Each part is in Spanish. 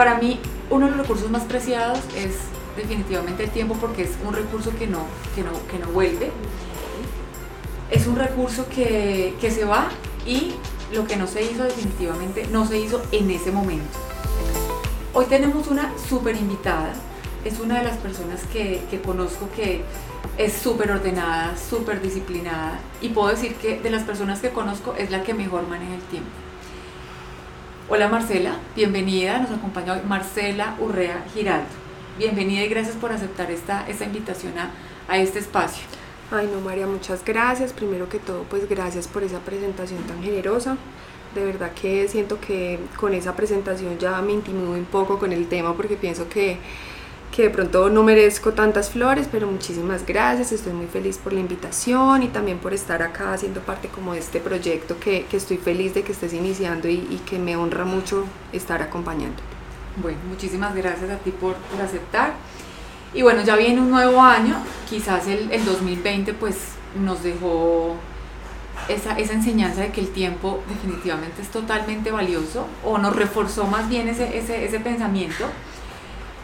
Para mí, uno de los recursos más preciados es definitivamente el tiempo porque es un recurso que no, que no, que no vuelve. Es un recurso que, que se va y lo que no se hizo definitivamente no se hizo en ese momento. Hoy tenemos una súper invitada. Es una de las personas que, que conozco que es súper ordenada, súper disciplinada y puedo decir que de las personas que conozco es la que mejor maneja el tiempo. Hola Marcela, bienvenida, nos acompaña hoy Marcela Urrea Giraldo. Bienvenida y gracias por aceptar esta, esta invitación a, a este espacio. Ay, no, María, muchas gracias. Primero que todo, pues gracias por esa presentación tan generosa. De verdad que siento que con esa presentación ya me intimidó un poco con el tema porque pienso que, que de pronto no merezco tantas flores, pero muchísimas gracias. Estoy muy feliz por la invitación y también por estar acá haciendo parte como de este proyecto que, que estoy feliz de que estés iniciando y, y, que me honra mucho estar acompañando. Bueno, muchísimas gracias a ti por, por aceptar. Y bueno, ya viene un nuevo año, quizás el, el 2020 pues nos dejó esa, esa, enseñanza de que el tiempo definitivamente es totalmente valioso o nos reforzó más bien ese, ese, ese pensamiento.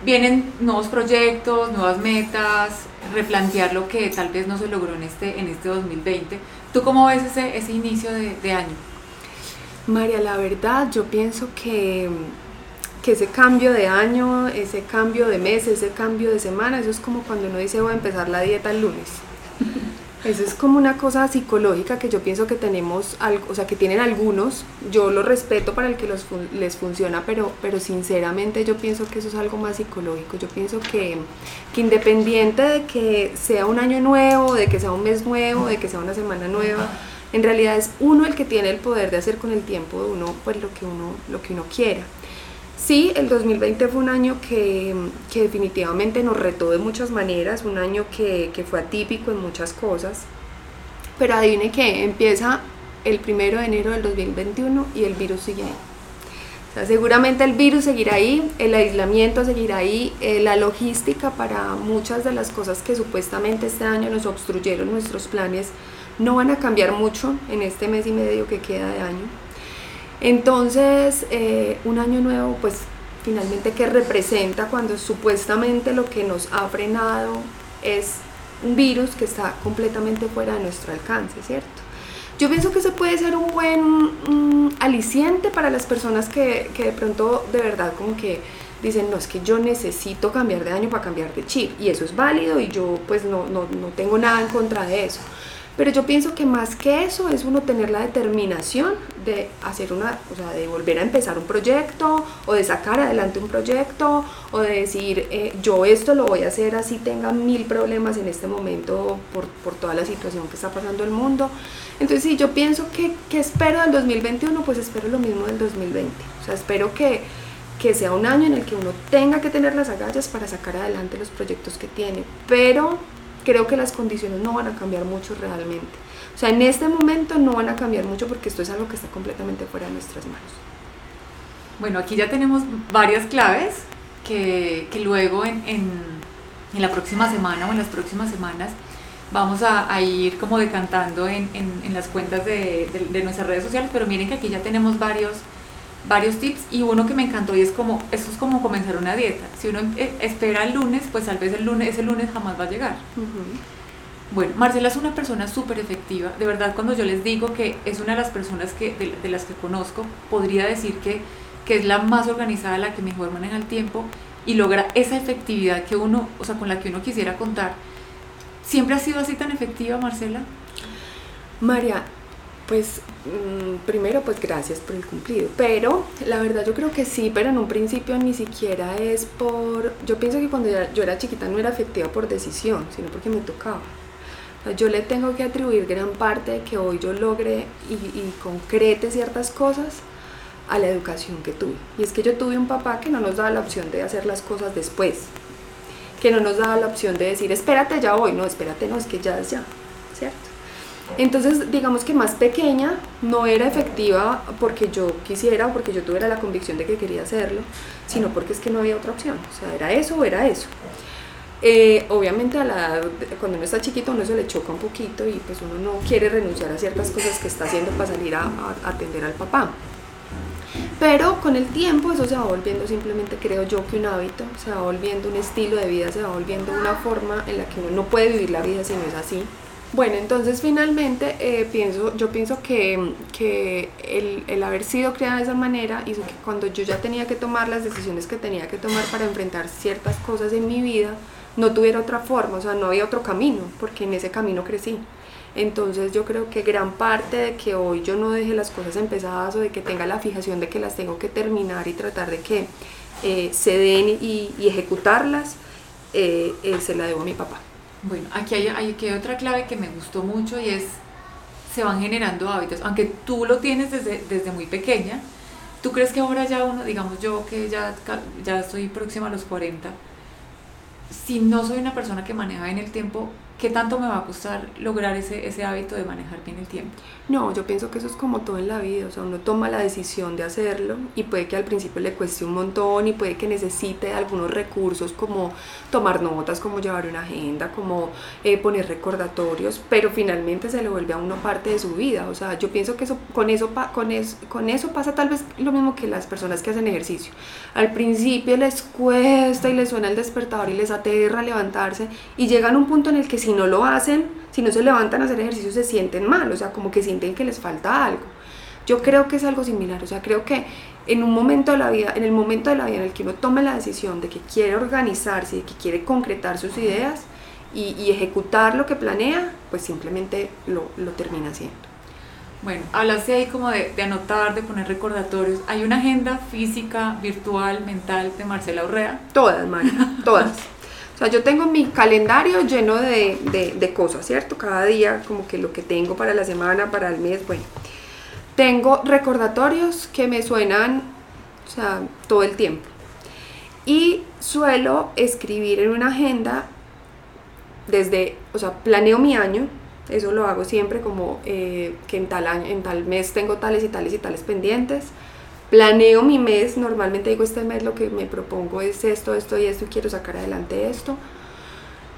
Vienen nuevos proyectos, nuevas metas, replantear lo que tal vez no se logró en este, en este 2020. ¿Tú cómo ves ese, ese inicio de, de año? María, la verdad yo pienso que que ese cambio de año, ese cambio de mes, ese cambio de semana, eso es como cuando uno dice voy a empezar la dieta el lunes. Eso es como una cosa psicológica que yo pienso que tenemos, o sea, que tienen algunos. Yo lo respeto para el que los, les funciona, pero, pero sinceramente yo pienso que eso es algo más psicológico. Yo pienso que, que independiente de que sea un año nuevo, de que sea un mes nuevo, de que sea una semana nueva, en realidad es uno el que tiene el poder de hacer con el tiempo de uno, pues lo que uno, lo que uno quiera. Sí, el 2020 fue un año que, que, definitivamente nos retó de muchas maneras, un año que, que, fue atípico en muchas cosas, pero adivine que empieza el primero de enero del 2021 y el virus sigue ahí. O sea, seguramente el virus seguirá ahí, el aislamiento seguirá ahí, eh, la logística para muchas de las cosas que supuestamente este año nos obstruyeron nuestros planes no van a cambiar mucho en este mes y medio que queda de año. Entonces, eh, un año nuevo, pues finalmente, ¿qué representa cuando supuestamente lo que nos ha frenado es un virus que está completamente fuera de nuestro alcance, ¿cierto? Yo pienso que eso puede ser un buen um, aliciente para las personas que, que de pronto de verdad como que dicen, no, es que yo necesito cambiar de año para cambiar de chip y eso es válido y yo pues no, no, no tengo nada en contra de eso. Pero yo pienso que más que eso es uno tener la determinación de hacer una, o sea, de volver a empezar un proyecto o de sacar adelante un proyecto o de decir, eh, yo esto lo voy a hacer así tenga mil problemas en este momento por, por toda la situación que está pasando el mundo. Entonces, si yo pienso que, que espero del 2021, pues espero lo mismo del 2020. O sea, espero que, que sea un año en el que uno tenga que tener las agallas para sacar adelante los proyectos que tiene. Pero creo que las condiciones no van a cambiar mucho realmente. O sea, en este momento no van a cambiar mucho porque esto es algo que está completamente fuera de nuestras manos. Bueno, aquí ya tenemos varias claves que, que luego en, en, en, la próxima semana o en las próximas semanas vamos a, a ir como decantando en, en las cuentas de, de, de nuestras redes sociales, pero miren que aquí ya tenemos varios varios tips y uno que me encantó y es como, eso es como comenzar una dieta. Si uno espera el lunes, pues tal vez el lunes, ese lunes jamás va a llegar. Uh -huh. Bueno, Marcela es una persona súper efectiva. De verdad, cuando yo les digo que es una de las personas que, de, de, las que conozco, podría decir que, que es la más organizada, la que mejor maneja el tiempo y logra esa efectividad que uno, o sea, con la que uno quisiera contar. ¿Siempre ha sido así tan efectiva, Marcela? María, Pues mm, primero pues gracias por el cumplido, pero la verdad yo creo que sí, pero en un principio ni siquiera es por, yo pienso que cuando yo era chiquita no era afectiva por decisión, sino porque me tocaba. yo le tengo que atribuir gran parte de que hoy yo logre y, concrete ciertas cosas a la educación que tuve. Y es que yo tuve un papá que no nos daba la opción de hacer las cosas después, que no nos daba la opción de decir, espérate, ya voy, no, espérate, no, es que ya es ya. Entonces, digamos que más pequeña no era efectiva porque yo quisiera o porque yo tuviera la convicción de que quería hacerlo, sino porque es que no había otra opción. O sea, era eso o era eso. Eh, obviamente a la, cuando uno está chiquito uno se le choca un poquito y pues uno no quiere renunciar a ciertas cosas que está haciendo para salir a, a atender al papá. Pero con el tiempo eso se va volviendo simplemente, creo yo, que un hábito, se va volviendo un estilo de vida, se va volviendo una forma en la que uno no puede vivir la vida si no es así. Bueno, entonces finalmente eh, pienso, yo pienso que, que el, el, haber sido creada de esa manera hizo que cuando yo ya tenía que tomar las decisiones que tenía que tomar para enfrentar ciertas cosas en mi vida, no tuviera otra forma, o sea, no había otro camino, porque en ese camino crecí. Entonces yo creo que gran parte de que hoy yo no deje las cosas empezadas o de que tenga la fijación de que las tengo que terminar y tratar de que eh, se den y, ejecutarlas, eh, se la debo a mi papá. Bueno, aquí hay, hay, otra clave que me gustó mucho y es, se van generando hábitos, aunque tú lo tienes desde, desde muy pequeña, ¿tú crees que ahora ya uno, digamos yo que ya, ya estoy próxima a los 40, si no soy una persona que maneja en el tiempo, ¿qué tanto me va a costar lograr ese, ese hábito de manejar bien el tiempo? No, yo pienso que eso es como todo en la vida, o sea, uno toma la decisión de hacerlo y puede que al principio le cueste un montón y puede que necesite algunos recursos como tomar notas, como llevar una agenda, como eh, poner recordatorios, pero finalmente se le vuelve a uno parte de su vida, o sea, yo pienso que eso, con, eso, con, eso, con eso pasa tal vez lo mismo que las personas que hacen ejercicio. Al principio les cuesta y les suena el despertador y les aterra levantarse y llegan a un punto en el que si no lo hacen, si no se levantan a hacer ejercicio, se sienten mal, o sea, como que sienten que les falta algo. Yo creo que es algo similar, o sea, creo que en un momento de la vida, en el momento de la vida en el que uno tome la decisión de que quiere organizarse, de que quiere concretar sus ideas y, ejecutar lo que planea, pues simplemente lo, lo, termina haciendo. Bueno, hablaste ahí como de, de, anotar, de poner recordatorios. ¿Hay una agenda física, virtual, mental de Marcela Urrea? Todas, María, todas. O sea, yo tengo mi calendario lleno de, de, cosas, ¿cierto? Cada día como que lo que tengo para la semana, para el mes, bueno. Tengo recordatorios que me suenan, o sea, todo el tiempo. Y suelo escribir en una agenda desde, o sea, planeo mi año, eso lo hago siempre como eh, que en tal, año, en tal mes tengo tales y tales y tales pendientes planeo mi mes, normalmente digo este mes lo que me propongo es esto, esto y esto y quiero sacar adelante esto.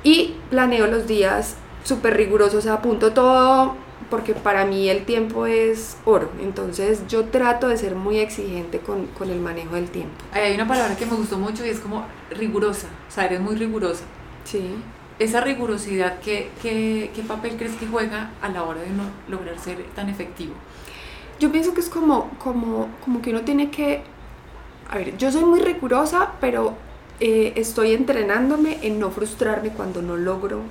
Y planeo los días súper rigurosos, apunto todo porque para mí el tiempo es oro, entonces yo trato de ser muy exigente con, con el manejo del tiempo. Hay una palabra que me gustó mucho y es como rigurosa, o sea, eres muy rigurosa. Sí. Esa rigurosidad, ¿qué, qué, qué papel crees que juega a la hora de no lograr ser tan efectivo? Yo pienso que es como, como, como que uno tiene que, a ver, yo soy muy rigurosa, pero eh, estoy entrenándome en no frustrarme cuando no logro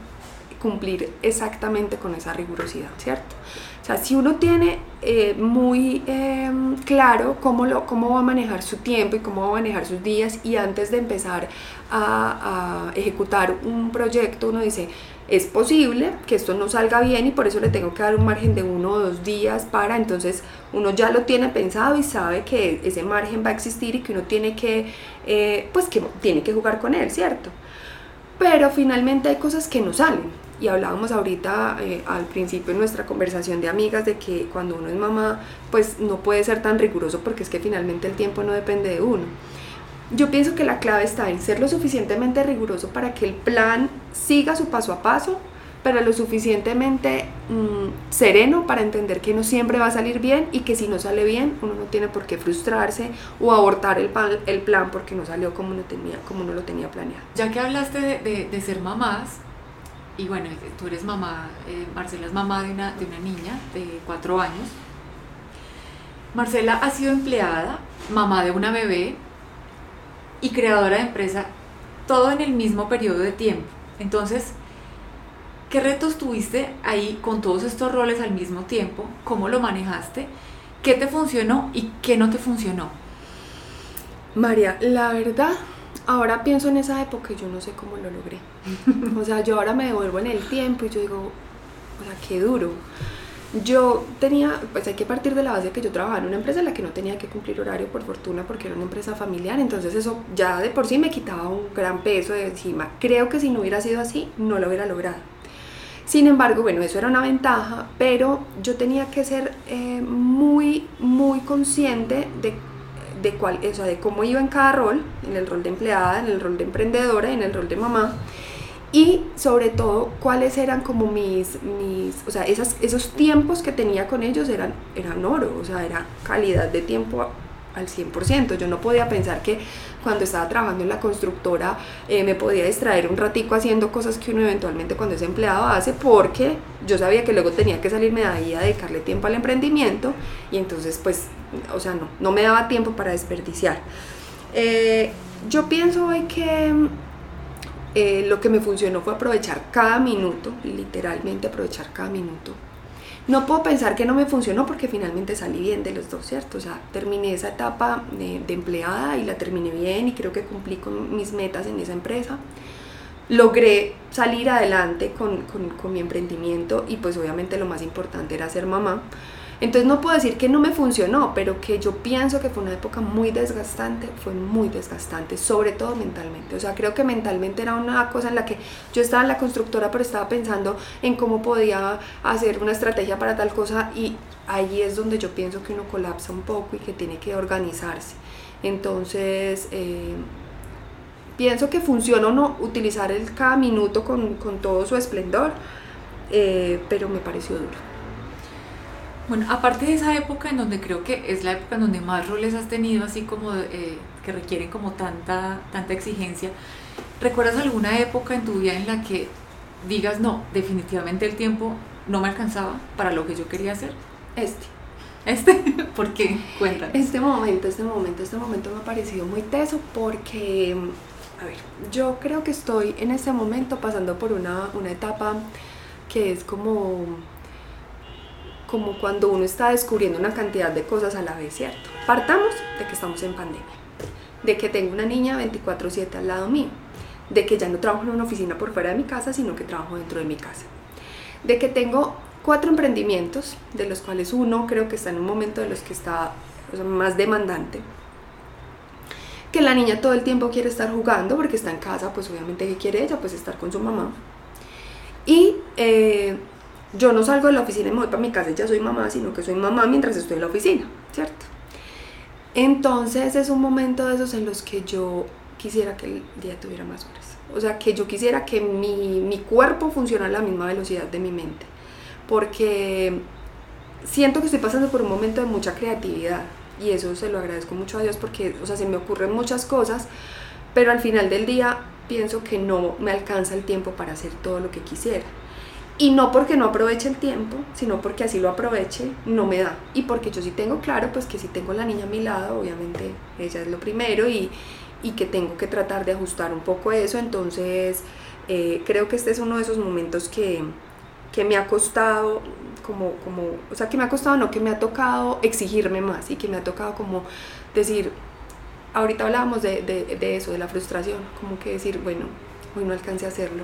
cumplir exactamente con esa rigurosidad, ¿cierto? O sea, si uno tiene eh, muy em, claro cómo, lo, cómo va a manejar su tiempo y cómo va a manejar sus días y antes de empezar a, a ejecutar un proyecto, uno dice, es posible que esto no salga bien y por eso le tengo que dar un margen de uno o dos días para, entonces uno ya lo tiene pensado y sabe que ese margen va a existir y que uno tiene que, eh, pues que tiene que jugar con él, ¿cierto? Pero finalmente hay cosas que no salen. Y hablábamos ahorita eh, al principio en nuestra conversación de amigas de que cuando uno es mamá, pues no puede ser tan riguroso porque es que finalmente el tiempo no depende de uno. Yo pienso que la clave está en ser lo suficientemente riguroso para que el plan siga su paso a paso, pero lo suficientemente mm, sereno para entender que no siempre va a salir bien y que si no sale bien uno no tiene por qué frustrarse o abortar el, plan porque no salió como uno, tenía, como uno lo tenía planeado. Ya que hablaste de, de, ser mamás, y bueno, tú eres mamá, eh, Marcela es mamá de una, de una niña de cuatro años. Marcela ha sido empleada, mamá de una bebé, y creadora de empresa, todo en el mismo periodo de tiempo. Entonces, ¿Qué retos tuviste ahí con todos estos roles al mismo tiempo? ¿Cómo lo manejaste? ¿Qué te funcionó y qué no te funcionó? María, la verdad, ahora pienso en esa época y yo no sé cómo lo logré. o sea, yo ahora me devuelvo en el tiempo y yo digo, o sea, qué duro. Yo tenía, pues hay que partir de la base que yo trabajaba en una empresa en la que no tenía que cumplir horario por fortuna porque era una empresa familiar, entonces eso ya de por sí me quitaba un gran peso de encima. Creo que si no hubiera sido así, no lo hubiera logrado. Sin embargo, bueno, eso era una ventaja, pero yo tenía que ser eh, muy, muy consciente de, de, cuál, o sea, de cómo iba en cada rol, en el rol de empleada, en el rol de emprendedora, en el rol de mamá, y sobre todo cuáles eran como mis, mis o sea, esas, esos tiempos que tenía con ellos eran, eran oro, o sea, era calidad de tiempo al 100%. Yo no podía pensar que cuando estaba trabajando en la constructora eh, me podía distraer un ratico haciendo cosas que uno eventualmente cuando es empleado hace porque yo sabía que luego tenía que salirme de ahí a dedicarle tiempo al emprendimiento y entonces pues, o sea, no, no me daba tiempo para desperdiciar. Eh, yo pienso hoy que eh, lo que me funcionó fue aprovechar cada minuto, literalmente aprovechar cada minuto no puedo pensar que no me funcionó porque finalmente salí bien de los dos, ¿cierto? O sea, terminé esa etapa de, empleada y la terminé bien y creo que cumplí con mis metas en esa empresa. Logré salir adelante con, con, con mi emprendimiento y pues obviamente lo más importante era ser mamá. Entonces no puedo decir que no me funcionó, pero que yo pienso que fue una época muy desgastante, fue muy desgastante, sobre todo mentalmente. O sea, creo que mentalmente era una cosa en la que yo estaba en la constructora, pero estaba pensando en cómo podía hacer una estrategia para tal cosa y ahí es donde yo pienso que uno colapsa un poco y que tiene que organizarse. Entonces, eh, pienso que funciona o no utilizar el cada minuto con, con todo su esplendor, eh, pero me pareció duro. Bueno, aparte de esa época en donde creo que es la época en donde más roles has tenido, así como eh, que requieren como tanta, tanta exigencia, ¿recuerdas alguna época en tu vida en la que digas, no, definitivamente el tiempo no me alcanzaba para lo que yo quería hacer? Este. ¿Este? ¿Por qué? Cuéntanos. Este momento, este momento, este momento me ha parecido muy teso porque, a ver, yo creo que estoy en este momento pasando por una, una etapa que es como como cuando uno está descubriendo una cantidad de cosas a la vez, ¿cierto? Partamos de que estamos en pandemia, de que tengo una niña 24/7 al lado mío, de que ya no trabajo en una oficina por fuera de mi casa, sino que trabajo dentro de mi casa, de que tengo cuatro emprendimientos, de los cuales uno creo que está en un momento de los que está más demandante, que la niña todo el tiempo quiere estar jugando porque está en casa, pues obviamente que quiere ella, pues estar con su mamá. Y eh, yo no salgo de la oficina y me voy para mi casa y ya soy mamá, sino que soy mamá mientras estoy en la oficina, ¿cierto? Entonces es un momento de esos en los que yo quisiera que el día tuviera más horas. O sea, que yo quisiera que mi, mi cuerpo funcionara a la misma velocidad de mi mente. Porque siento que estoy pasando por un momento de mucha creatividad. Y eso se lo agradezco mucho a Dios porque, o sea, se me ocurren muchas cosas, pero al final del día pienso que no me alcanza el tiempo para hacer todo lo que quisiera. Y no porque no aproveche el tiempo, sino porque así lo aproveche, no me da. Y porque yo sí tengo claro, pues que si tengo la niña a mi lado, obviamente ella es lo primero y, y que tengo que tratar de ajustar un poco eso. Entonces, eh, creo que este es uno de esos momentos que, que me ha costado, como, como, o sea, que me ha costado, no, que me ha tocado exigirme más y que me ha tocado como decir, ahorita hablábamos de, de, de eso, de la frustración, como que decir, bueno, hoy no alcancé a hacerlo,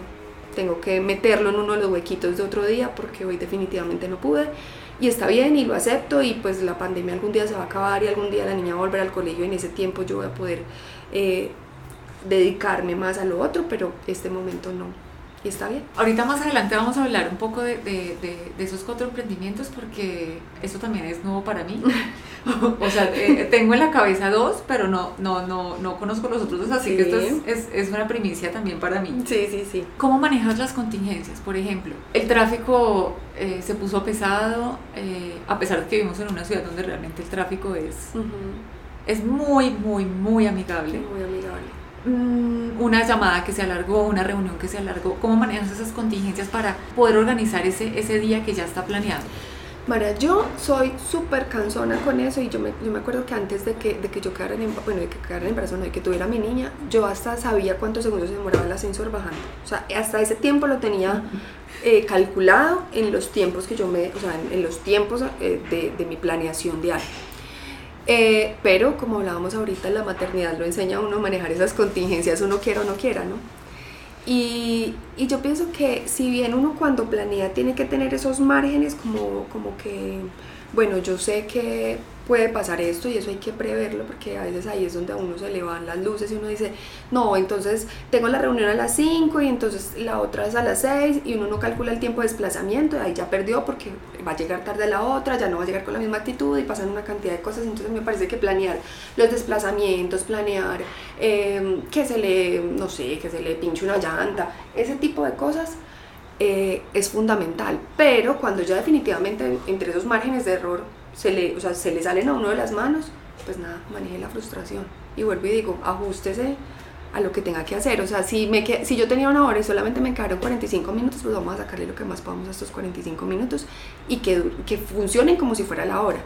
tengo que meterlo en uno de los huequitos de otro día porque hoy definitivamente no pude y está bien y lo acepto y pues la pandemia algún día se va a acabar y algún día la niña va a volver al colegio y en ese tiempo yo voy a poder eh, dedicarme más a lo otro, pero este momento no. Y está bien. Ahorita más adelante vamos a hablar un poco de, de, de, esos cuatro emprendimientos porque eso también es nuevo para mí. o sea, eh, tengo en la cabeza dos, pero no, no, no, no conozco los otros dos, así que esto es, es, es, una primicia también para mí. Sí, sí, sí. ¿Cómo manejas las contingencias? Por ejemplo, el tráfico eh, se puso pesado, eh, a pesar de que vivimos en una ciudad donde realmente el tráfico es, es muy, muy, muy amigable. Muy amigable una llamada que se alargó, una reunión que se alargó, ¿cómo manejas esas contingencias para poder organizar ese, ese día que ya está planeado? María, yo soy súper cansona con eso y yo me, yo me acuerdo que antes de que, de que yo quedara en, bueno, de que quedara en embarazo, no, de que tuviera mi niña, yo hasta sabía cuántos segundos se demoraba el ascensor bajando. O sea, hasta ese tiempo lo tenía eh, calculado en los tiempos que yo me, o sea, en, los tiempos eh, de, de, mi planeación diaria. Eh, pero como hablábamos ahorita, la maternidad lo enseña a uno a manejar esas contingencias, uno quiera o no quiera, ¿no? Y, y, yo pienso que si bien uno cuando planea tiene que tener esos márgenes como, como que, bueno, yo sé que puede pasar esto y eso hay que preverlo porque a veces ahí es donde a uno se le van las luces y uno dice, no, entonces tengo la reunión a las 5 y entonces la otra es a las 6 y uno no calcula el tiempo de desplazamiento y ahí ya perdió porque va a llegar tarde la otra, ya no va a llegar con la misma actitud y pasan una cantidad de cosas, entonces me parece que planear los desplazamientos, planear em, que se le, no sé, que se le pinche una llanta, ese tipo de cosas. Eh, es fundamental, pero cuando ya definitivamente entre esos márgenes de error se le, o sea, se le salen a uno de las manos, pues nada, maneje la frustración. Y vuelvo y digo, ajustese a lo que tenga que hacer. O sea, si, me que, si yo tenía una hora y solamente me quedaron 45 minutos, pues vamos a sacarle lo que más podamos a estos 45 minutos y que, que funcionen como si fuera la hora.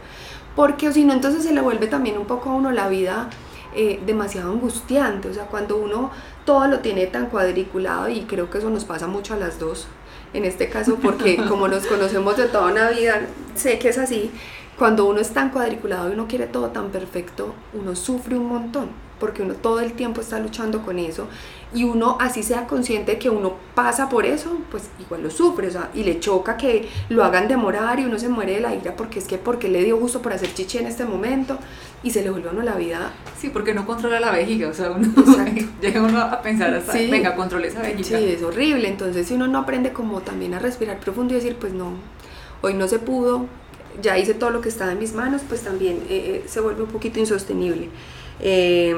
Porque si no, entonces se le vuelve también un poco a uno la vida eh, demasiado angustiante. O sea, cuando uno todo lo tiene tan cuadriculado, y creo que eso nos pasa mucho a las dos, en este caso, porque como nos conocemos de toda una vida, sé que es así cuando uno es tan cuadriculado y uno quiere todo tan perfecto, uno sufre un montón, porque uno todo el tiempo está luchando con eso y uno así sea consciente de que uno pasa por eso, pues igual lo sufre, o sea, y le choca que lo hagan demorar y uno se muere de la ira porque es que porque le dio gusto por hacer chichi en este momento y se le vuelve a uno la vida. Sí, porque no controla la vejiga, o sea, uno llega uno a pensar hasta, venga, controle esa vejiga. Sí, es horrible, entonces si uno no aprende como también a respirar profundo y decir, pues no, hoy no se pudo, ya hice todo lo que estaba en mis manos, pues también eh, eh, se vuelve un poquito insostenible. Eh,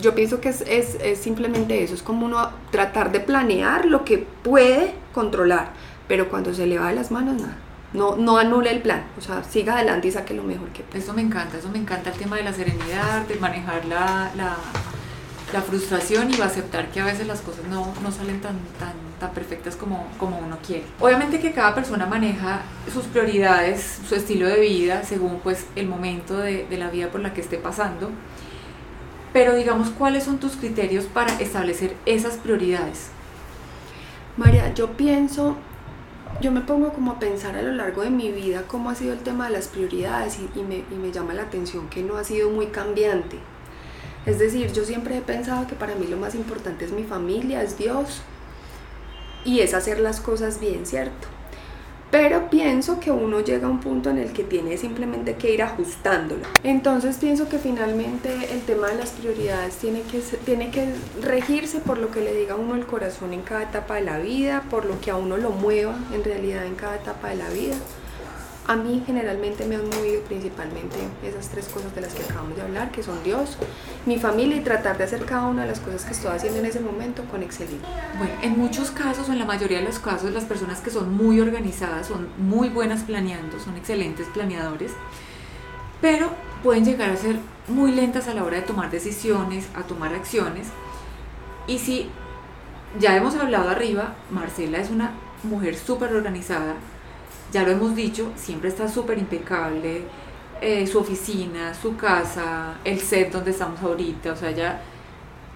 yo pienso que es, es, es, simplemente eso, es como uno tratar de planear lo que puede controlar, pero cuando se le va de las manos, nada. No, no anule el plan, o sea, siga adelante y saque lo mejor que pueda. Eso me encanta, eso me encanta el tema de la serenidad, de manejar la, la, la frustración y aceptar que a veces las cosas no, no salen tan, tan tan perfectas como, como uno quiere. Obviamente que cada persona maneja sus prioridades, su estilo de vida, según pues el momento de, de la vida por la que esté pasando. Pero digamos, ¿cuáles son tus criterios para establecer esas prioridades? María, yo pienso, yo me pongo como a pensar a lo largo de mi vida cómo ha sido el tema de las prioridades y, me, y me llama la atención que no ha sido muy cambiante. Es decir, yo siempre he pensado que para mí lo más importante es mi familia, es Dios, y es hacer las cosas bien, ¿cierto? Pero pienso que uno llega a un punto en el que tiene simplemente que ir ajustándolo. Entonces pienso que finalmente el tema de las prioridades tiene que, tiene que regirse por lo que le diga a uno el corazón en cada etapa de la vida, por lo que a uno lo mueva en realidad en cada etapa de la vida a mí generalmente me han movido principalmente esas tres cosas de las que acabamos de hablar, que son Dios, mi familia y tratar de hacer cada una de las cosas que estoy haciendo en ese momento con excelencia. Bueno, en muchos casos, o en la mayoría de los casos, las personas que son muy organizadas son muy buenas planeando, son excelentes planeadores, pero pueden llegar a ser muy lentas a la hora de tomar decisiones, a tomar acciones. Y si ya hemos hablado arriba, Marcela es una mujer súper organizada, ya lo hemos dicho, siempre está súper impecable, eh, su oficina, su casa, el set donde estamos ahorita, o sea, ya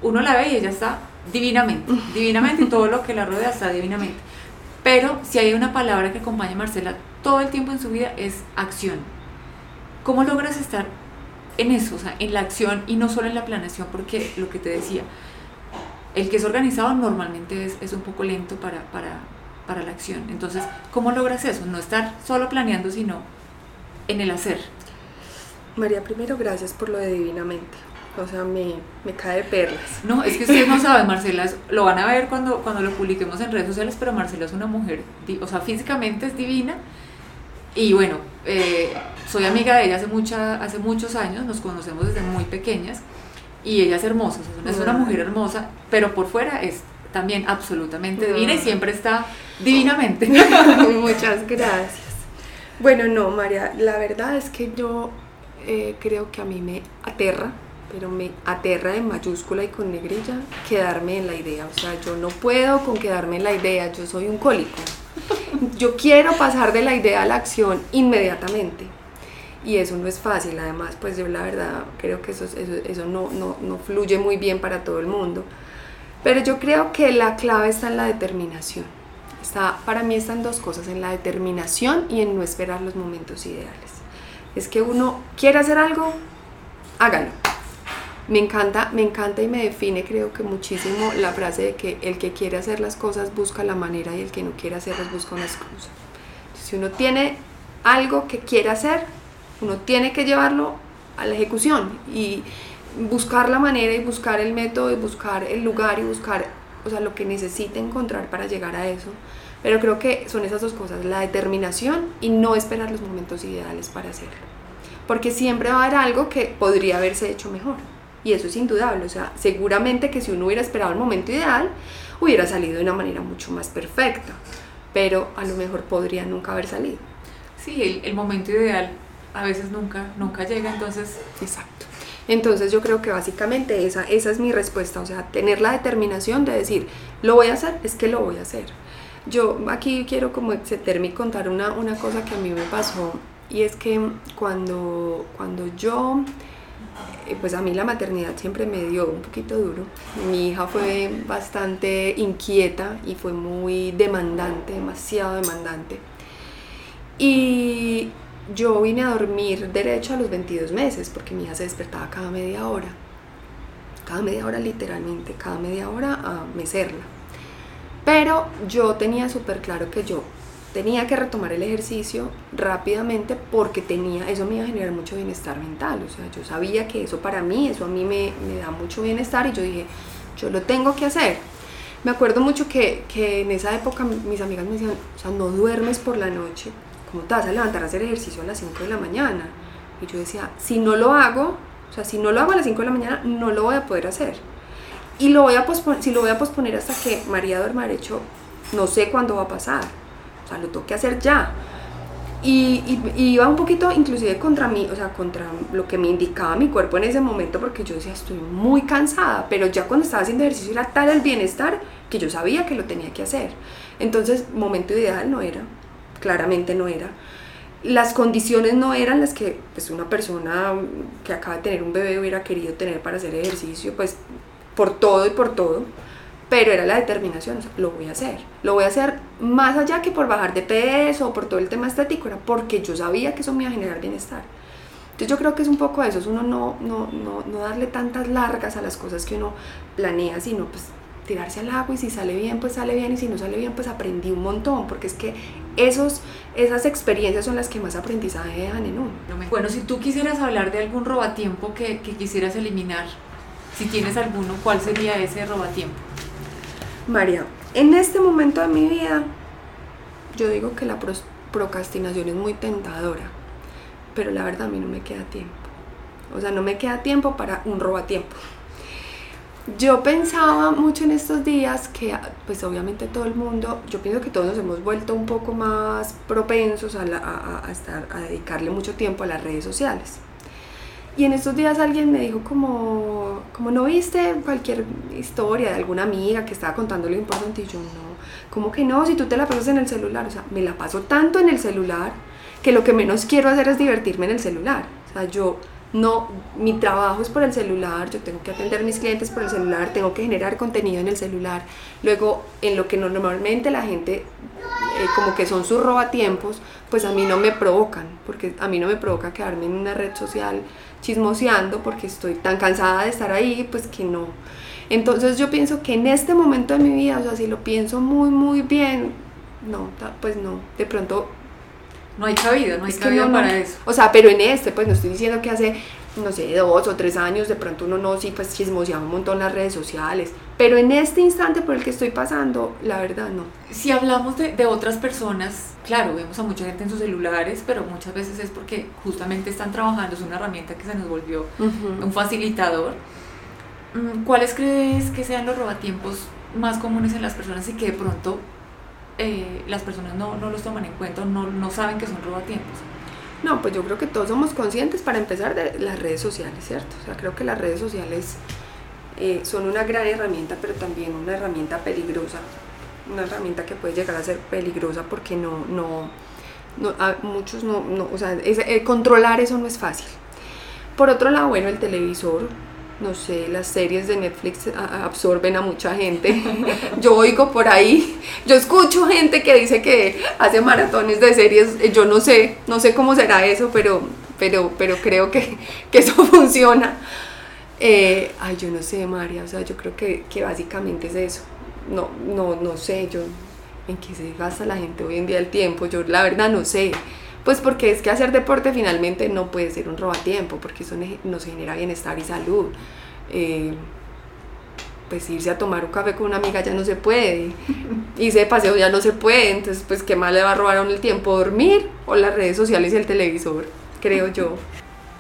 uno la ve y ella está divinamente, divinamente y todo lo que la rodea está divinamente. Pero si hay una palabra que acompaña a Marcela todo el tiempo en su vida es acción. ¿Cómo logras estar en eso, o sea, en la acción y no solo en la planeación? Porque lo que te decía, el que es organizado normalmente es, es un poco lento para, para, para la acción. Entonces, ¿cómo logras eso? No estar solo planeando, sino en el hacer. María, primero gracias por lo de divinamente. O sea, me, me cae de perlas. No, es que ustedes no saben, Marcela, lo van a ver cuando, cuando lo publiquemos en redes sociales, pero Marcela es una mujer, o sea, físicamente es divina. Y bueno, eh, soy amiga de ella hace, mucha, hace muchos años, nos conocemos desde muy pequeñas, y ella es hermosa, es una mujer hermosa, pero por fuera es también absolutamente divina y siempre está divinamente. Muchas gracias. Bueno, no, María, la verdad es que yo eh, creo que a mí me aterra, pero me aterra en mayúscula y con negrilla quedarme en la idea. O sea, yo no puedo con quedarme en la idea, yo soy un cólico. yo quiero pasar de la idea a la acción inmediatamente. Y eso no es fácil, además, pues yo la verdad creo que eso, eso, eso no, no, no fluye muy bien para todo el mundo. Pero yo creo que la clave está en la determinación. Está, para mí están dos cosas, en la determinación y en no esperar los momentos ideales. Es que uno quiere hacer algo, hágalo. Me encanta, me encanta y me define creo que muchísimo la frase de que el que quiere hacer las cosas busca la manera y el que no quiere hacerlas busca una excusa. si uno tiene algo que quiere hacer, uno tiene que llevarlo a la ejecución y buscar la manera y buscar el método y buscar el lugar y buscar, o sea, lo que necesite encontrar para llegar a eso. Pero creo que son esas dos cosas, la determinación y no esperar los momentos ideales para hacerlo. Porque siempre va a haber algo que podría haberse hecho mejor. Y eso es indudable. O sea, seguramente que si uno hubiera esperado el momento ideal, hubiera salido de una manera mucho más perfecta. Pero a lo mejor podría nunca haber salido. Sí, el, el momento ideal a veces nunca, nunca llega, entonces... Exacto. Entonces yo creo que básicamente esa, esa es mi respuesta, o sea, tener la determinación de decir, lo voy a hacer, es que lo voy a hacer. Yo aquí quiero como extenderme y contar una, una cosa que a mí me pasó y es que cuando, cuando yo, eh, pues a mí la maternidad siempre me dio un poquito duro, mi hija fue bastante inquieta y fue muy demandante, demasiado demandante. Y yo vine a dormir derecho a los 22 meses porque mi hija se despertaba cada media hora. Cada media hora literalmente, cada media hora a mecerla. Pero yo tenía súper claro que yo tenía que retomar el ejercicio rápidamente porque tenía, eso me iba a generar mucho bienestar mental. O sea, yo sabía que eso para mí, eso a mí me, me da mucho bienestar y yo dije, yo lo tengo que hacer. Me acuerdo mucho que, que en esa época mis amigas me decían, o sea, no duermes por la noche ¿cómo te vas a levantar a hacer ejercicio a las 5 de la mañana? Y yo decía, si no lo hago, o sea, si no lo hago a las 5 de la mañana, no lo voy a poder hacer. Y lo voy a posponer, si lo voy a posponer hasta que María duerma derecho, no sé cuándo va a pasar. O sea, lo tengo que hacer ya. Y, iba un poquito inclusive contra mí, o sea, contra lo que me indicaba mi cuerpo en ese momento, porque yo decía, estoy muy cansada, pero ya cuando estaba haciendo ejercicio era tal el bienestar que yo sabía que lo tenía que hacer. Entonces, momento ideal no era claramente no era. Las condiciones no eran las que pues, una persona que acaba de tener un bebé hubiera querido tener para hacer ejercicio, pues por todo y por todo, pero era la determinación, lo voy a hacer. Lo voy a hacer más allá que por bajar de peso o por todo el tema estético, era porque yo sabía que eso me iba a generar bienestar. Entonces yo creo que es un poco eso, es uno no, no, no, no darle tantas largas a las cosas que uno planea, sino pues tirarse al agua y si sale bien, pues sale bien y si no sale bien, pues aprendí un montón, porque es que esos, esas experiencias son las que más aprendizaje dejan en uno. Bueno, si tú quisieras hablar de algún robatiempo que, que quisieras eliminar, si tienes alguno, ¿cuál sería ese robatiempo? María, en este momento de mi vida, yo digo que la procrastinación es muy tentadora, pero la verdad a mí no me queda tiempo. O sea, no me queda tiempo para un robatiempo. Yo pensaba mucho en estos días que, pues obviamente todo el mundo, yo pienso que todos nos hemos vuelto un poco más propensos a, a, estar, a dedicarle mucho tiempo a las redes sociales. Y en estos días alguien me dijo como, como no viste cualquier historia de alguna amiga que estaba contando lo importante y yo no, como que no, si tú te la pasas en el celular, o sea, me la paso tanto en el celular que lo que menos quiero hacer es divertirme en el celular. O sea, yo no, mi trabajo es por el celular, yo tengo que atender a mis clientes por el celular, tengo que generar contenido en el celular. Luego, en lo que normalmente la gente, eh, como que son sus robatiempos, pues a mí no me provocan, porque a mí no me provoca quedarme en una red social chismoseando, porque estoy tan cansada de estar ahí, pues que no. Entonces yo pienso que en este momento de mi vida, o sea, si lo pienso muy, muy bien, no, pues no, de pronto no hay cabida, no hay cabida para eso. O sea, pero en este, pues no estoy diciendo que hace, no sé, dos o tres años de pronto uno no, sí, pues chismoseaba un montón las redes sociales. Pero en este instante por el que estoy pasando, la verdad no. Si hablamos de, de otras personas, claro, vemos a mucha gente en sus celulares, pero muchas veces es porque justamente están trabajando, es una herramienta que se nos volvió un facilitador. Mm, ¿Cuáles crees que sean los robatiempos más comunes en las personas y que de pronto eh, las personas no, no, los toman en cuenta, no, no saben que son robatiempos? No, pues yo creo que todos somos conscientes para empezar de las redes sociales, ¿cierto? O sea, creo que las redes sociales eh, son una gran herramienta, pero también una herramienta peligrosa una herramienta que puede llegar a ser peligrosa porque no, no, no a muchos no, no, o sea, eh, controlar eso no es fácil. Por otro lado, bueno, el televisor, no sé, las series de Netflix absorben a mucha gente. Yo oigo por ahí, yo escucho gente que dice que hace maratones de series, eh, yo no sé, no sé cómo será eso, pero, pero, pero creo que, que eso funciona. Eh, ay, yo no sé, María, o sea, yo creo que, que básicamente es eso. No, no, no sé, yo, ¿en qué se gasta la gente hoy en día el tiempo? Yo la verdad no sé. Pues porque es que hacer deporte finalmente no puede ser un robatiempo, porque eso nos genera bienestar y salud. Eh, pues irse a tomar un café con una amiga ya no se puede, irse de paseo ya no se puede, entonces pues qué más le va a robar a uno el tiempo, dormir o las redes sociales y el televisor, creo yo.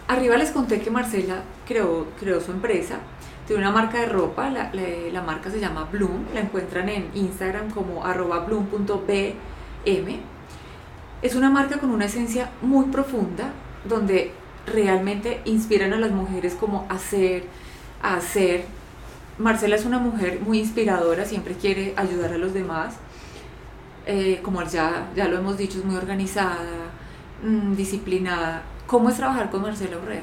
Arriba les conté que Marcela creó, creó su empresa, tiene una marca de ropa, la, la, marca se llama Bloom, la encuentran en Instagram como arroba bloom.bm. Es una marca con una esencia muy profunda, donde realmente inspiran a las mujeres como hacer, a hacer. Marcela es una mujer muy inspiradora, siempre quiere ayudar a los demás. Eh, como ya, ya lo hemos dicho, es muy organizada, mm, disciplinada. ¿Cómo es trabajar con Marcela Urrea?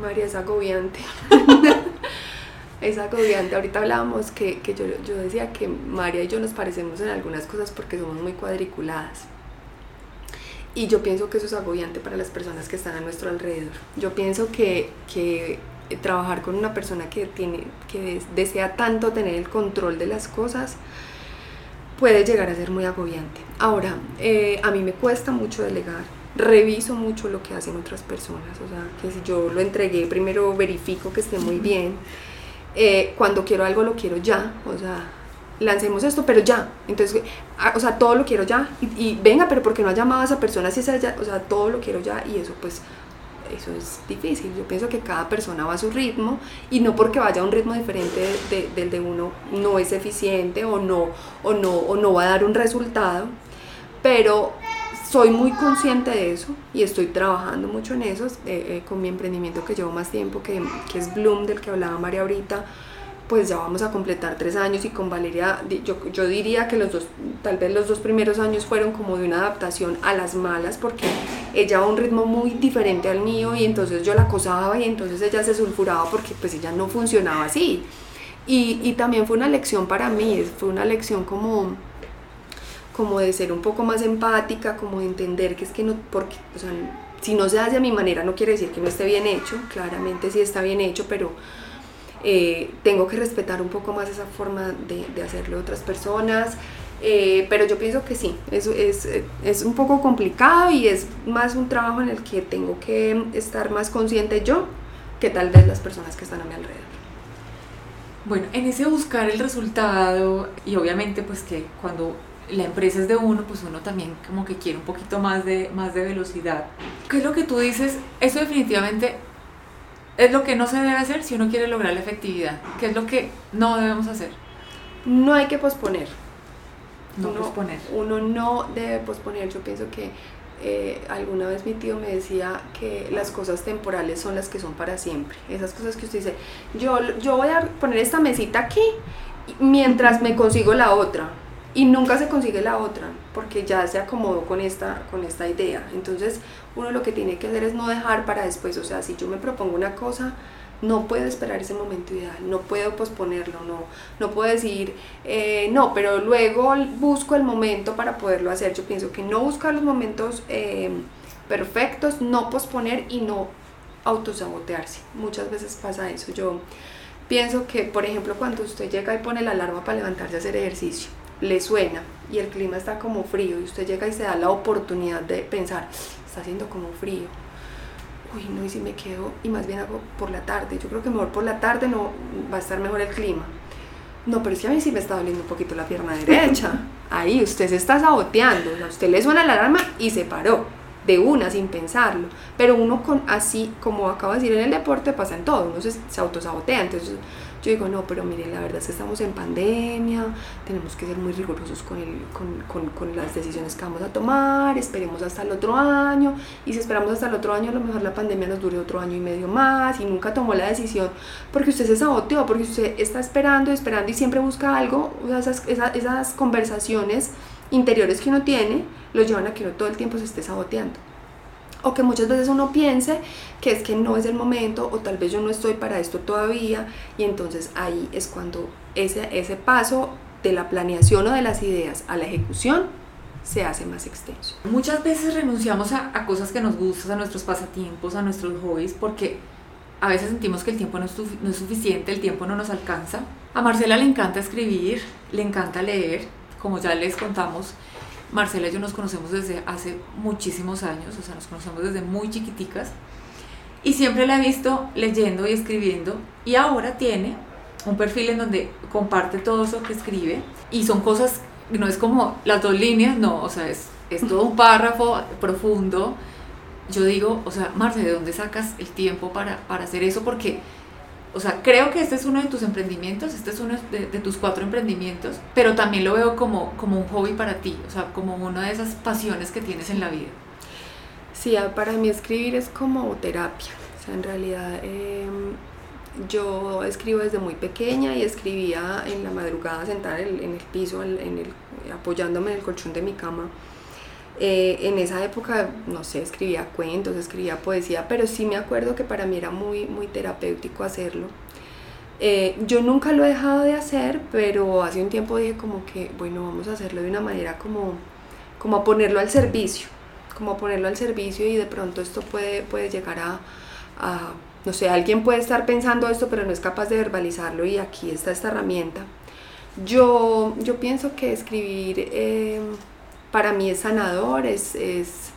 María es agobiante. es agobiante. Ahorita hablábamos que, que yo, yo, decía que María y yo nos parecemos en algunas cosas porque somos muy cuadriculadas. Y yo pienso que eso es agobiante para las personas que están a nuestro alrededor. Yo pienso que, que trabajar con una persona que, tiene, que desea tanto tener el control de las cosas puede llegar a ser muy agobiante. Ahora, eh, a mí me cuesta mucho delegar reviso mucho lo que hacen otras personas, o sea, que si yo lo entregué, primero verifico que esté muy bien, eh, cuando quiero algo lo quiero ya, o sea, lancemos esto, pero ya, entonces, ah, o sea, todo lo quiero ya, y, venga, pero porque no ha llamado a esa persona si esa ya, o sea, todo lo quiero ya, y eso pues, eso es difícil, yo pienso que cada persona va a su ritmo, y no porque vaya a un ritmo diferente del de, uno, no es eficiente, o no, o no, o no va a dar un resultado, pero soy muy consciente de eso y estoy trabajando mucho en eso, eh, eh, con mi emprendimiento que llevo más tiempo, que, que, es Bloom, del que hablaba María ahorita, pues ya vamos a completar tres años y con Valeria, yo, yo diría que los dos, tal vez los dos primeros años fueron como de una adaptación a las malas, porque ella a un ritmo muy diferente al mío y entonces yo la acosaba y entonces ella se sulfuraba porque pues ella no funcionaba así. Y, y también fue una lección para mí, fue una lección como como de ser un poco más empática, como de entender que es que no, porque, o sea, si no se hace a mi manera no quiere decir que no esté bien hecho, claramente sí está bien hecho, pero eh, tengo que respetar un poco más esa forma de, de hacerlo de otras personas. Eh, pero yo pienso que sí, es, es, es un poco complicado y es más un trabajo en el que tengo que estar más consciente yo que tal vez las personas que están a mi alrededor. Bueno, en ese buscar el resultado y obviamente pues que cuando la empresa es de uno, pues uno también como que quiere un poquito más de, más de velocidad. ¿Qué es lo que tú dices? Eso definitivamente es lo que no se debe hacer si uno quiere lograr la efectividad. ¿Qué es lo que no debemos hacer? No hay que posponer. No posponer. Uno no debe posponer. Yo pienso que eh, alguna vez mi tío me decía que las cosas temporales son las que son para siempre. Esas cosas que usted dice, yo, yo voy a poner esta mesita aquí mientras me consigo la otra y nunca se consigue la otra porque ya se acomodó con esta, con esta idea. Entonces uno lo que tiene que hacer es no dejar para después, o sea, si yo me propongo una cosa, no puedo esperar ese momento ideal, no puedo posponerlo, no, no puedo decir, eh, no, pero luego busco el momento para poderlo hacer. Yo pienso que no buscar los momentos eh, perfectos, no posponer y no autosabotearse. Muchas veces pasa eso. Yo pienso que, por ejemplo, cuando usted llega y pone la alarma para levantarse a hacer ejercicio, le suena y el clima está como frío y usted llega y se da la oportunidad de pensar, está haciendo como frío. Uy, no, y si me quedo y más bien hago por la tarde. Yo creo que mejor por la tarde no va a estar mejor el clima. No, pero es que a mí sí me está doliendo un poquito la pierna derecha. Ahí usted se está saboteando. Usted le suena la alarma y se paró de una sin pensarlo. Pero uno con así, como acabo de decir en el deporte, pasa en todo. Uno se, se autosabotea. Entonces yo digo, no, pero miren, la verdad es que estamos en pandemia, tenemos que ser muy rigurosos con, con, con, las decisiones que vamos a tomar, esperemos hasta el otro año, y si esperamos hasta el otro año, a lo mejor la pandemia nos dure otro año y medio más, y nunca tomó la decisión porque usted se saboteó, porque usted está esperando, esperando y siempre busca algo, o sea, esas, esas, esas conversaciones interiores que uno tiene, lo llevan a que uno todo el tiempo se esté saboteando o que muchas veces uno piense que es que no es el momento o tal vez yo no estoy para esto todavía y entonces ahí es cuando ese, ese paso de la planeación o de las ideas a la ejecución se hace más extenso. Muchas veces renunciamos a, cosas que nos gustan, a nuestros pasatiempos, a nuestros hobbies, porque a veces sentimos que el tiempo no es suficiente, el tiempo no nos alcanza. A Marcela le encanta escribir, le encanta leer, como ya les contamos, Marcela y yo nos conocemos desde hace muchísimos años, o sea, nos conocemos desde muy chiquiticas. Y siempre la he visto leyendo y escribiendo. Y ahora tiene un perfil en donde comparte todo eso que escribe. Y son cosas, no es como las dos líneas, no, o sea, es, es todo un párrafo profundo. Yo digo, o sea, Marcela, ¿de dónde sacas el tiempo para, para hacer eso? Porque o sea, creo que este es uno de tus emprendimientos, este es uno de, tus cuatro emprendimientos, pero también lo veo como, como un hobby para ti, o sea, como una de esas pasiones que tienes en la vida. Sí, para mí escribir es como terapia, o sea, en realidad em, yo escribo desde muy pequeña y escribía en la madrugada sentada en el, piso, en el, apoyándome en el colchón de mi cama eh, en esa época, no sé, escribía cuentos, escribía poesía, pero sí me acuerdo que para mí era muy, muy terapéutico hacerlo. Eh, yo nunca lo he dejado de hacer, pero hace un tiempo dije como que, bueno, vamos a hacerlo de una manera como, como a ponerlo al servicio, como a ponerlo al servicio y de pronto esto puede, puede llegar a, no sé, alguien puede estar pensando esto, pero no es capaz de verbalizarlo y aquí está esta herramienta. Yo, yo pienso que escribir... Eh, para mí es sanador, es, es,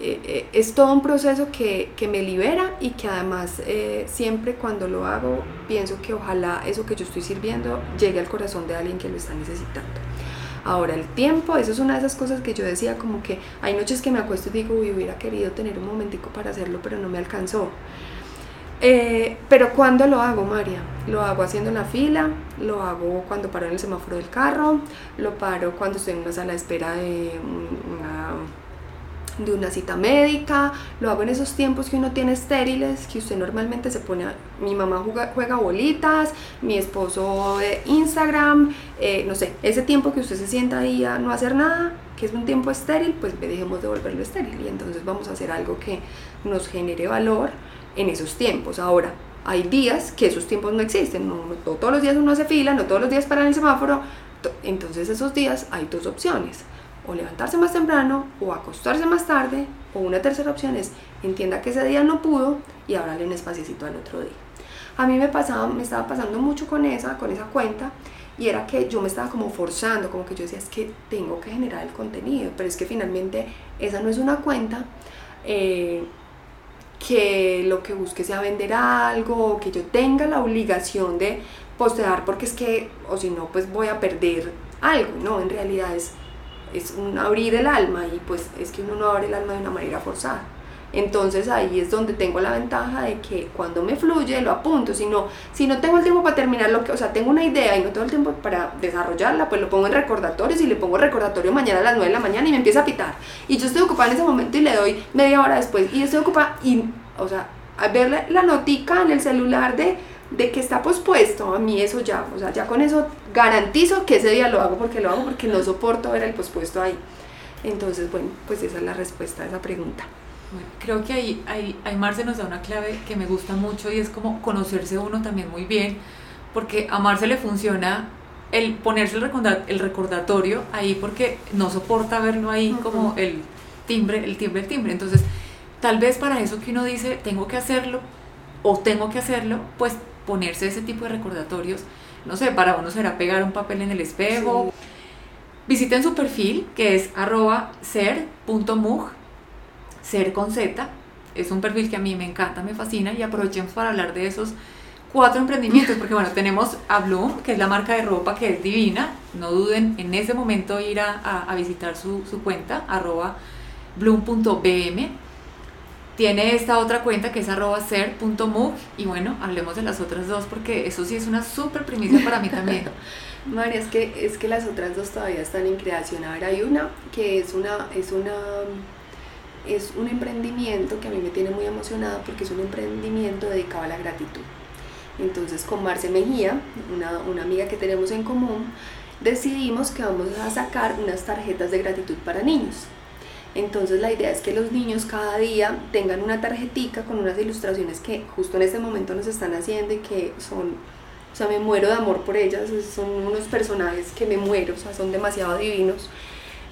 eh, eh, es todo un proceso que, que, me libera y que además eh, siempre cuando lo hago pienso que ojalá eso que yo estoy sirviendo llegue al corazón de alguien que lo está necesitando. Ahora, el tiempo, eso es una de esas cosas que yo decía, como que hay noches que me acuesto y digo, uy, hubiera querido tener un momentico para hacerlo, pero no me alcanzó. Eh, pero ¿cuándo lo hago, María? Lo hago haciendo la fila, lo hago cuando paro en el semáforo del carro, lo paro cuando estoy en una sala de espera de una, de una cita médica, lo hago en esos tiempos que uno tiene estériles, que usted normalmente se pone, mi mamá juega, juega bolitas, mi esposo de Instagram, eh, no sé, ese tiempo que usted se sienta ahí a no hacer nada, que es un tiempo estéril, pues dejemos de volverlo estéril y entonces vamos a hacer algo que nos genere valor en esos tiempos. Ahora, hay días que esos tiempos no existen, no, todos los días uno hace fila, no todos los días para el semáforo, entonces esos días hay dos opciones, o levantarse más temprano o acostarse más tarde, o una tercera opción es entienda que ese día no pudo y ahora le un espacio al otro día. A mí me pasaba, me estaba pasando mucho con esa, con esa cuenta y era que yo me estaba como forzando, como que yo decía es que tengo que generar el contenido, pero es que finalmente esa no es una cuenta. Eh, que lo que busque sea vender algo, o que yo tenga la obligación de postear porque es que, o si no, pues voy a perder algo, ¿no? En realidad es, es un abrir el alma y pues es que uno no abre el alma de una manera forzada. Entonces ahí es donde tengo la ventaja de que cuando me fluye lo apunto, si no, si no tengo el tiempo para terminar lo que, o sea, tengo una idea y no tengo el tiempo para desarrollarla, pues lo pongo en recordatorios y le pongo recordatorio mañana a las 9 de la mañana y me empieza a pitar. Y yo estoy ocupada en ese momento y le doy media hora después y estoy ocupada y, o sea, ver la, notica en el celular de, de que está pospuesto, a mí eso ya, o sea, ya con eso garantizo que ese día lo hago porque lo hago porque no soporto ver el pospuesto ahí. Entonces, bueno, pues esa es la respuesta a esa pregunta. Bueno, creo que ahí, ahí, ahí Marce nos da una clave que me gusta mucho y es como conocerse uno también muy bien, porque a Marce le funciona el ponerse el, el recordatorio ahí porque no soporta verlo ahí como el timbre, el timbre, el timbre. Entonces, tal vez para eso que uno dice, tengo que hacerlo o tengo que hacerlo, pues ponerse ese tipo de recordatorios, no sé, para uno será pegar un papel en el espejo. Visiten su perfil que es arroba ser.mug ser con Z. Es un perfil que a mí me encanta, me fascina y aprovechemos para hablar de esos cuatro emprendimientos, porque bueno, tenemos a Bloom, que es la marca de ropa que es divina. No duden en ese momento ir a, visitar su, cuenta, arroba bloom.bm. tiene esta otra cuenta que es arroba ser.mug y bueno, hablemos de las otras dos porque eso sí es una súper primicia para mí también. María, es que, es que las otras dos todavía están en creación. A ver, hay una que es una, es una es un emprendimiento que a mí me tiene muy emocionada porque es un emprendimiento dedicado a la gratitud. Entonces con Marce Mejía, una, una amiga que tenemos en común, decidimos que vamos a sacar unas tarjetas de gratitud para niños. Entonces la idea es que los niños cada día tengan una tarjetica con unas ilustraciones que justo en este momento nos están haciendo y que son, o sea, me muero de amor por ellas, son unos personajes que me muero, o sea, son demasiado divinos.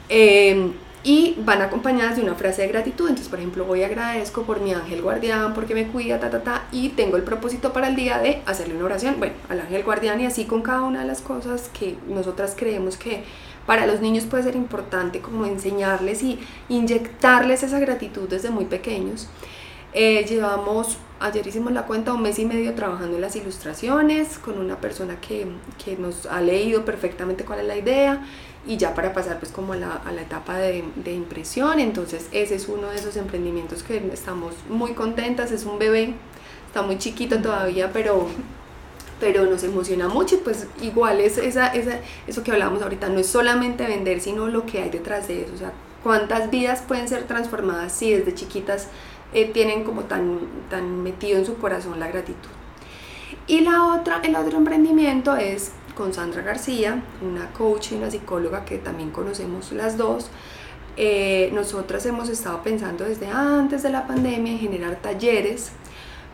Eh, y van acompañadas de una frase de gratitud. Entonces, por ejemplo, voy agradezco por mi ángel guardián, porque me cuida, ta, ta, ta, y tengo el propósito para el día de hacerle una oración, bueno, al ángel guardián y así con cada una de las cosas que nosotras creemos que para los niños puede ser importante como enseñarles y inyectarles esa gratitud desde muy pequeños. Eh, llevamos, ayer hicimos la cuenta, un mes y medio trabajando en las ilustraciones con una persona que, que nos ha leído perfectamente cuál es la idea y ya para pasar pues como a la, a la etapa de, de, impresión. Entonces ese es uno de esos emprendimientos que estamos muy contentas, es un bebé, está muy chiquito todavía, pero, pero nos emociona mucho y pues igual es esa, esa, eso que hablábamos ahorita, no es solamente vender, sino lo que hay detrás de eso, o sea, cuántas vidas pueden ser transformadas si desde chiquitas eh, tienen como tan, tan metido en su corazón la gratitud. Y la otra, el otro emprendimiento es con Sandra García, una coach y una psicóloga que también conocemos las dos. Eh, nosotras hemos estado pensando desde antes de la pandemia en generar talleres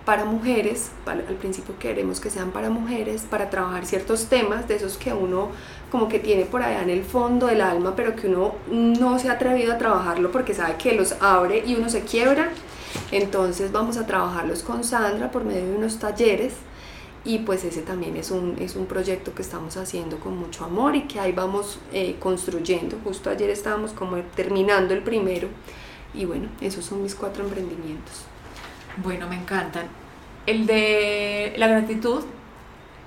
para mujeres, al principio queremos que sean para mujeres, para trabajar ciertos temas de esos que uno como que tiene por allá en el fondo del alma, pero que uno no se ha atrevido a trabajarlo porque sabe que los abre y uno se quiebra. Entonces vamos a trabajarlos con Sandra por medio de unos talleres y pues ese también es un, es un proyecto que estamos haciendo con mucho amor y que ahí vamos eh, construyendo. Justo ayer estábamos como terminando el primero y bueno, esos son mis cuatro emprendimientos. Bueno, me encantan. El de la gratitud,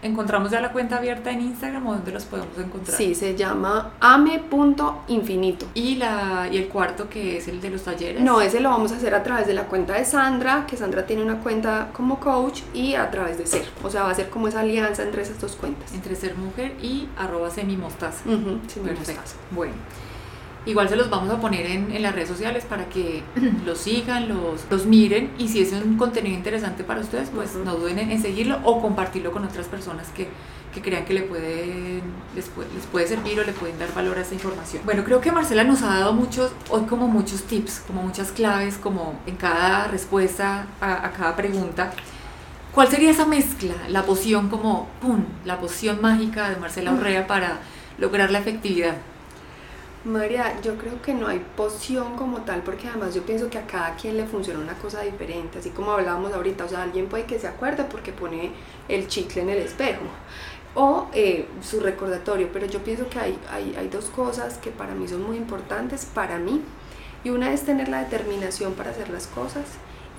¿Encontramos ya la cuenta abierta en Instagram o dónde los podemos encontrar? Sí, se llama ame.infinito. ¿Y, la, ¿Y el cuarto que es el de los talleres? No, ese lo vamos a hacer a través de la cuenta de Sandra, que Sandra tiene una cuenta como coach y a través de Ser. O sea, va a ser como esa alianza entre esas dos cuentas. Entre Ser Mujer y arroba semimostaza. Uh Perfecto. Bueno. Igual se los vamos a poner en, en, las redes sociales para que los sigan, los, los miren y si es un contenido interesante para ustedes, pues no duden en, seguirlo o compartirlo con otras personas que, que crean que le puede, les, puede, les puede servir o le pueden dar valor a esa información. Bueno, creo que Marcela nos ha dado muchos, hoy como muchos tips, como muchas claves, como en cada respuesta a, a cada pregunta. ¿Cuál sería esa mezcla, la poción como, ¡pum!, la poción mágica de Marcela Urrea para lograr la efectividad? María, yo creo que no hay poción como tal, porque además yo pienso que a cada quien le funciona una cosa diferente, así como hablábamos ahorita, o sea, alguien puede que se acuerde porque pone el chicle en el espejo o eh, su recordatorio, pero yo pienso que hay, hay, dos cosas que para mí son muy importantes, para mí, y una es tener la determinación para hacer las cosas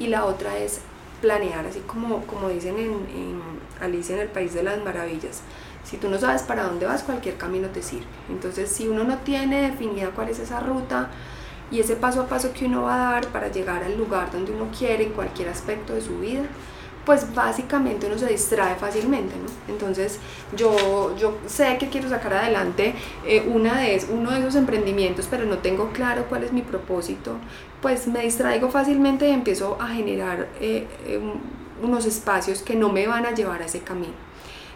y la otra es planear, así como, como dicen en, en Alicia en el País de las Maravillas si tú no sabes para dónde vas, cualquier camino te sirve. Entonces, si uno no tiene definida cuál es esa ruta y ese paso a paso que uno va a dar para llegar al lugar donde uno quiere en cualquier aspecto de su vida, pues básicamente uno se distrae fácilmente. Entonces yo, yo sé que quiero sacar adelante eh, una de, uno de esos emprendimientos, pero no tengo claro cuál es mi propósito, pues me distraigo fácilmente y empiezo a generar eh, eh, unos espacios que no me van a llevar a ese camino.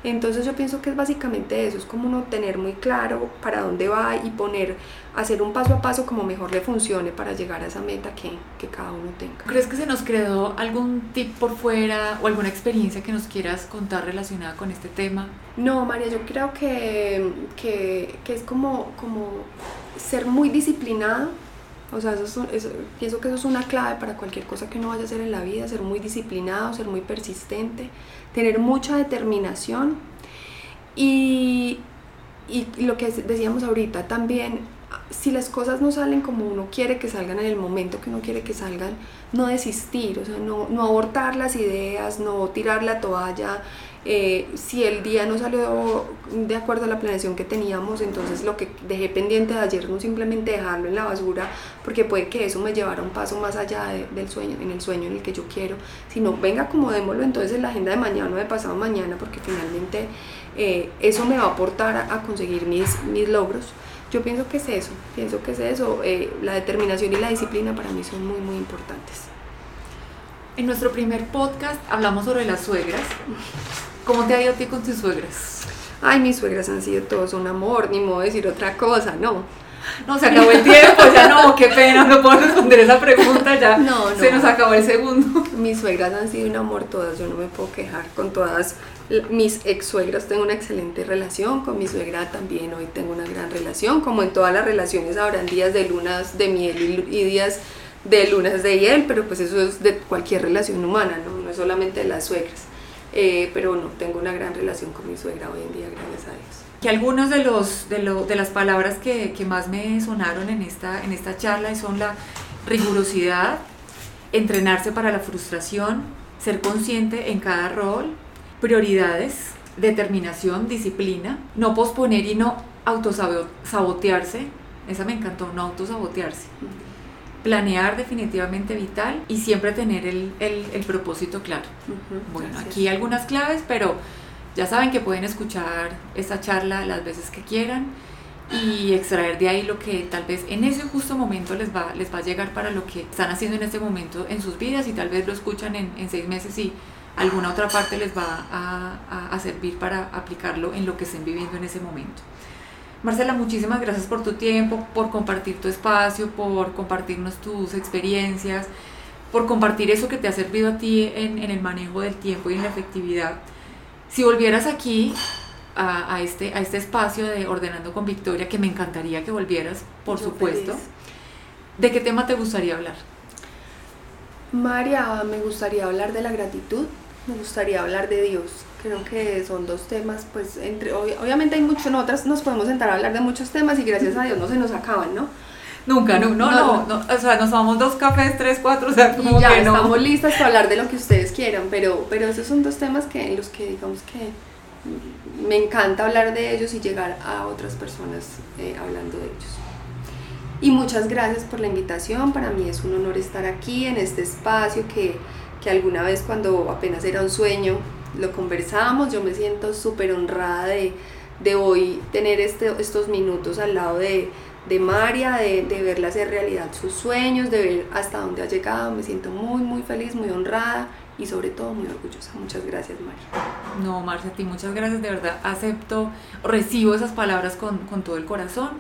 Entonces yo pienso que es básicamente eso, es como uno tener muy claro para dónde va y poner, hacer un paso a paso como mejor le funcione para llegar a esa meta que, que cada uno tenga. ¿Crees que se nos quedó algún tip por fuera o alguna experiencia que nos quieras contar relacionada con este tema? No, María, yo creo que, que, que es como, como ser muy disciplinado o sea, eso, eso, pienso que eso es una clave para cualquier cosa que uno vaya a hacer en la vida, ser muy disciplinado, ser muy persistente, tener mucha determinación y, y lo que decíamos ahorita, también si las cosas no salen como uno quiere que salgan en el momento que uno quiere que salgan, no desistir, o sea, no, no abortar las ideas, no tirar la toalla. Eh, si el día no salió de acuerdo a la planeación que teníamos, entonces lo que dejé pendiente de ayer no simplemente dejarlo en la basura, porque puede que eso me llevara un paso más allá del sueño, en el sueño en el que yo quiero, sino venga, acomodémoslo entonces en la agenda de mañana o de pasado mañana, porque finalmente eh, eso me va a aportar a, a conseguir mis, mis logros. Yo pienso que es eso, pienso que es eso. Eh, la determinación y la disciplina para mí son muy, muy importantes. En nuestro primer podcast hablamos sobre las suegras. ¿Cómo te ha ido a ti con tus suegras? Ay, mis suegras han sido todos un amor, ni modo decir otra cosa, no. No, se acabó el tiempo, ya no, qué pena, no puedo responder esa pregunta, ya No, no. se nos acabó el segundo. Mis suegras han sido un amor todas, yo no me puedo quejar con todas. Mis ex suegras tengo una excelente relación, con mi suegra también hoy tengo una gran relación, como en todas las relaciones habrán días de lunas de miel y días de lunas de hiel, pero pues eso es de cualquier relación humana, no, no es solamente de las suegras. Eh, pero no, tengo una gran relación con mi suegra hoy en día, gracias a Dios. Que algunos de, los, de, lo- de las palabras que, que más me sonaron en esta, en esta charla son la rigurosidad, entrenarse para la frustración, ser consciente en cada rol, prioridades, determinación, disciplina, no posponer y no autosabotearse, esa me encantó, no autosabotearse. Planear definitivamente vital y siempre tener el, el- el propósito claro. Bueno, Gracias. aquí algunas claves, pero ya saben que pueden escuchar esta charla las veces que quieran y extraer de ahí lo que tal vez en ese justo momento les va, les va a llegar para lo que están haciendo en este momento en sus vidas y tal vez lo escuchan en, en seis meses y alguna otra parte les va a, a- a servir para aplicarlo en lo que estén viviendo en ese momento. Marcela, muchísimas gracias por tu tiempo, por compartir tu espacio, por compartirnos tus experiencias, por compartir eso que te ha servido a ti en, en el manejo del tiempo y en la efectividad. Si volvieras aquí a, a este, a este espacio de Ordenando con Victoria, que me encantaría que volvieras, por Yo supuesto, feliz. ¿de qué tema te gustaría hablar? María, me gustaría hablar de la gratitud, me gustaría hablar de Dios. Creo que son dos temas, pues, entre, ob- obviamente hay mucho, nosotras nos podemos sentar a hablar de muchos temas y gracias a Dios no se nos acaban, ¿no? Nunca, no, no, no, No, no, o sea, nos tomamos dos cafés, tres, cuatro, o sea, como y ya que no. estamos listas para hablar de lo que ustedes quieran, pero, pero esos son dos temas que, en los que digamos que me encanta hablar de ellos y llegar a otras personas eh, hablando de ellos. Y muchas gracias por la invitación, para mí es un honor estar aquí en este espacio que, que alguna vez cuando apenas era un sueño lo conversamos, yo me siento súper honrada de, de hoy tener este, estos minutos al lado de, de María, de, de verla hacer realidad sus sueños, de ver hasta dónde ha llegado. Me siento muy, muy feliz, muy honrada y sobre todo muy orgullosa. Muchas gracias, María. No, Marcia, a ti muchas gracias, de verdad, acepto, recibo esas palabras con, con todo el corazón.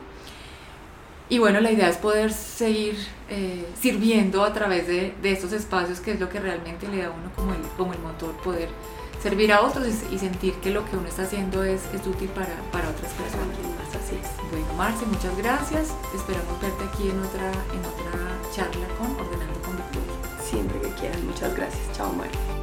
Y bueno, la idea es poder seguir eh, sirviendo a través de, de estos espacios, que es lo que realmente le da a uno como el, como el motor, poder servir a otros y, sentir que lo que uno está haciendo es, es útil para, para otras personas. Más, así es. Bueno, Marce, muchas gracias. Esperamos verte aquí en otra, en otra charla con Ordenando con Victoria. Siempre que quieran. Muchas gracias. Chao, María.